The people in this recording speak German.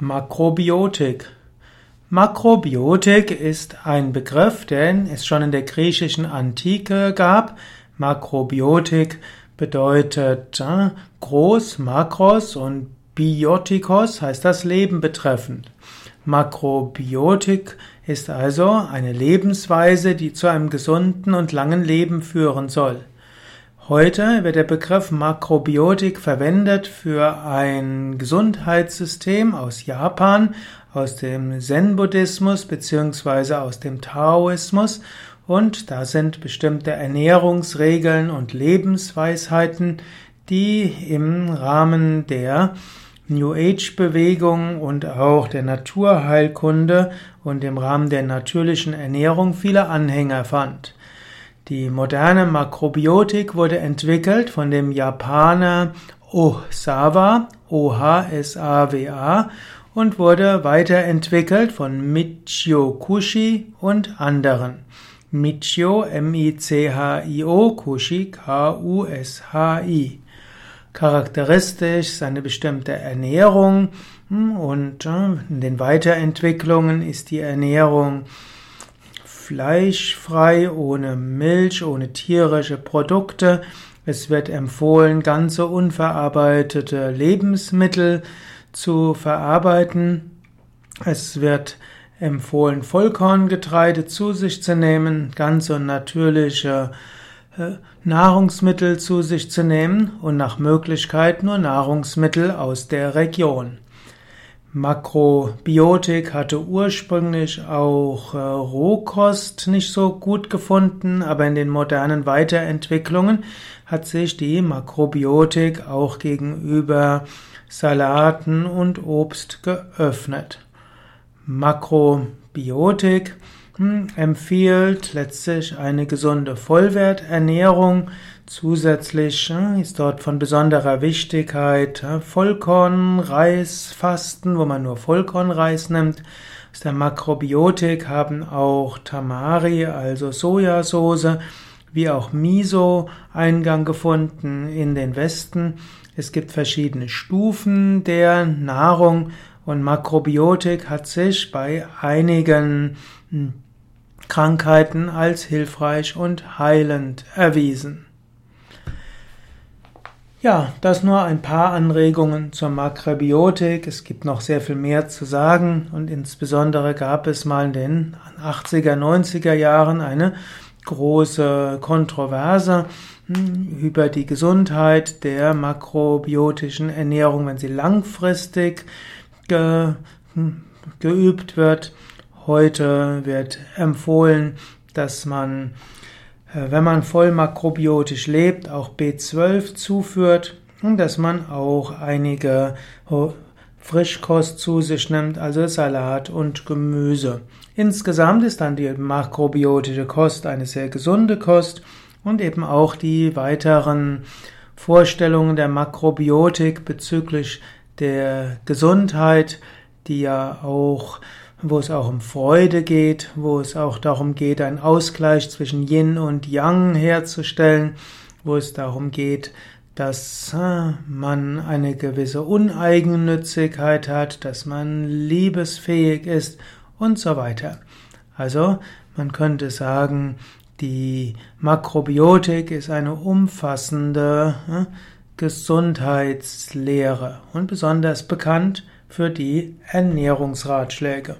Makrobiotik. Makrobiotik ist ein Begriff, den es schon in der griechischen Antike gab. Makrobiotik bedeutet äh, groß, Makros und Biotikos heißt das Leben betreffend. Makrobiotik ist also eine Lebensweise, die zu einem gesunden und langen Leben führen soll. Heute wird der Begriff Makrobiotik verwendet für ein Gesundheitssystem aus Japan, aus dem Zen-Buddhismus bzw. aus dem Taoismus und da sind bestimmte Ernährungsregeln und Lebensweisheiten, die im Rahmen der New Age Bewegung und auch der Naturheilkunde und im Rahmen der natürlichen Ernährung viele Anhänger fand. Die moderne Makrobiotik wurde entwickelt von dem Japaner Osawa, O-H-S-A-W-A, und wurde weiterentwickelt von Michio Kushi und anderen. Michio, M-I-C-H-I-O, Kushi, K-U-S-H-I. Charakteristisch seine bestimmte Ernährung hm, und äh, in den Weiterentwicklungen ist die Ernährung fleischfrei, ohne Milch, ohne tierische Produkte. Es wird empfohlen, ganze unverarbeitete Lebensmittel zu verarbeiten. Es wird empfohlen, Vollkorngetreide zu sich zu nehmen, ganze natürliche äh, Nahrungsmittel zu sich zu nehmen und nach Möglichkeit nur Nahrungsmittel aus der Region. Makrobiotik hatte ursprünglich auch äh, Rohkost nicht so gut gefunden, aber in den modernen Weiterentwicklungen hat sich die Makrobiotik auch gegenüber Salaten und Obst geöffnet. Makrobiotik hm, empfiehlt letztlich eine gesunde Vollwerternährung. Zusätzlich hm, ist dort von besonderer Wichtigkeit hm, Vollkornreisfasten, wo man nur Vollkornreis nimmt. Aus der Makrobiotik haben auch Tamari, also Sojasauce, wie auch Miso Eingang gefunden in den Westen. Es gibt verschiedene Stufen der Nahrung und Makrobiotik hat sich bei einigen Krankheiten als hilfreich und heilend erwiesen. Ja, das nur ein paar Anregungen zur Makrobiotik. Es gibt noch sehr viel mehr zu sagen und insbesondere gab es mal in den 80er, 90er Jahren eine große Kontroverse hm, über die Gesundheit der makrobiotischen Ernährung, wenn sie langfristig ge, hm, geübt wird. Heute wird empfohlen, dass man, wenn man voll makrobiotisch lebt, auch B12 zuführt und dass man auch einige Frischkost zu sich nimmt, also Salat und Gemüse. Insgesamt ist dann die makrobiotische Kost eine sehr gesunde Kost und eben auch die weiteren Vorstellungen der Makrobiotik bezüglich der Gesundheit, die ja auch wo es auch um Freude geht, wo es auch darum geht, einen Ausgleich zwischen Yin und Yang herzustellen, wo es darum geht, dass äh, man eine gewisse Uneigennützigkeit hat, dass man liebesfähig ist und so weiter. Also man könnte sagen, die Makrobiotik ist eine umfassende äh, Gesundheitslehre und besonders bekannt für die Ernährungsratschläge.